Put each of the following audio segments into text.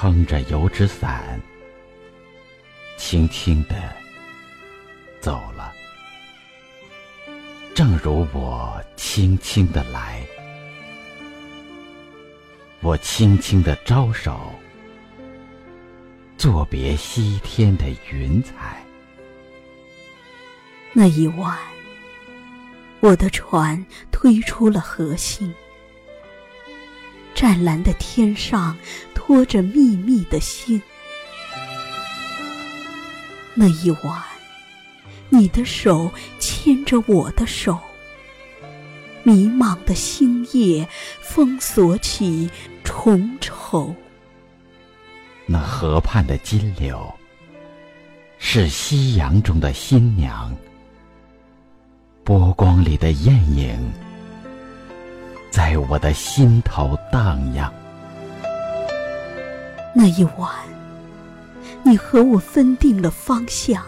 撑着油纸伞，轻轻的走了，正如我轻轻的来，我轻轻的招手，作别西天的云彩。那一晚，我的船推出了河心。湛蓝的天上托着密密的星，那一晚，你的手牵着我的手，迷茫的星夜封锁起重愁。那河畔的金柳，是夕阳中的新娘，波光里的艳影。在我的心头荡漾。那一晚，你和我分定了方向，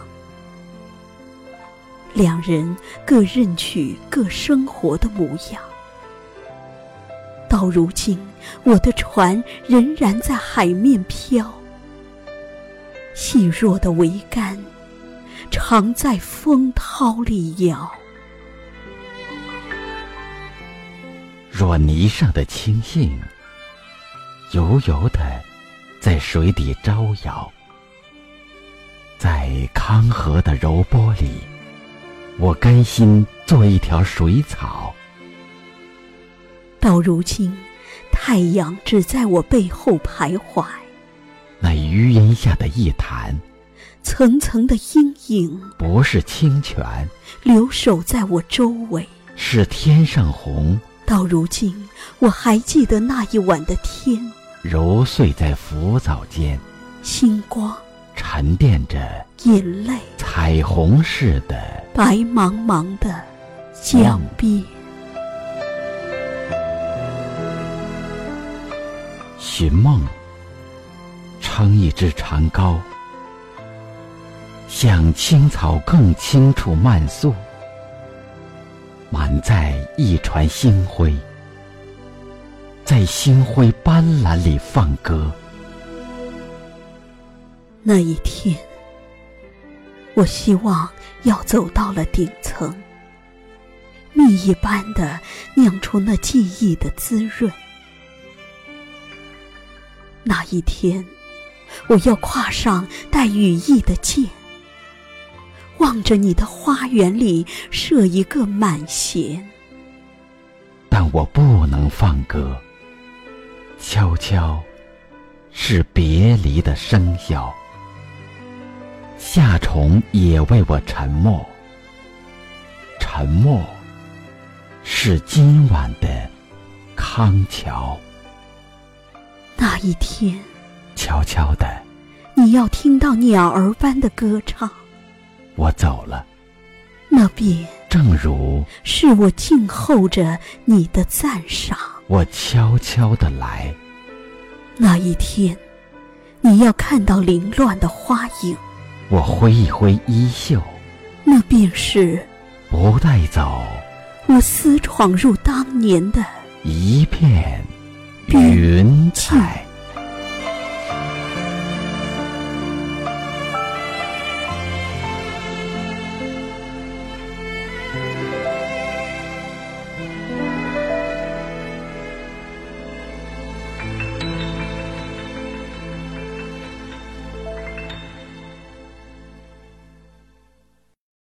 两人各任取各生活的模样。到如今，我的船仍然在海面飘，细弱的桅杆常在风涛里摇。若泥上的青荇，油油的在水底招摇，在康河的柔波里，我甘心做一条水草。到如今，太阳只在我背后徘徊，那余荫下的一潭，层层的阴影，不是清泉，留守在我周围，是天上虹。到如今，我还记得那一晚的天，揉碎在浮藻间，星光沉淀着眼泪，彩虹似的白茫茫的江边。寻梦，撑一支长篙，向青草更青处漫溯。满载一船星辉，在星辉斑斓里放歌。那一天，我希望要走到了顶层，蜜一般的酿出那记忆的滋润。那一天，我要跨上带羽翼的箭。望着你的花园里设一个满弦，但我不能放歌。悄悄，是别离的笙箫。夏虫也为我沉默。沉默，是今晚的康桥。那一天，悄悄的，你要听到鸟儿般的歌唱。我走了，那便正如是我静候着你的赞赏。我悄悄的来，那一天，你要看到凌乱的花影。我挥一挥衣袖，那便是不带走我私闯入当年的一片云彩。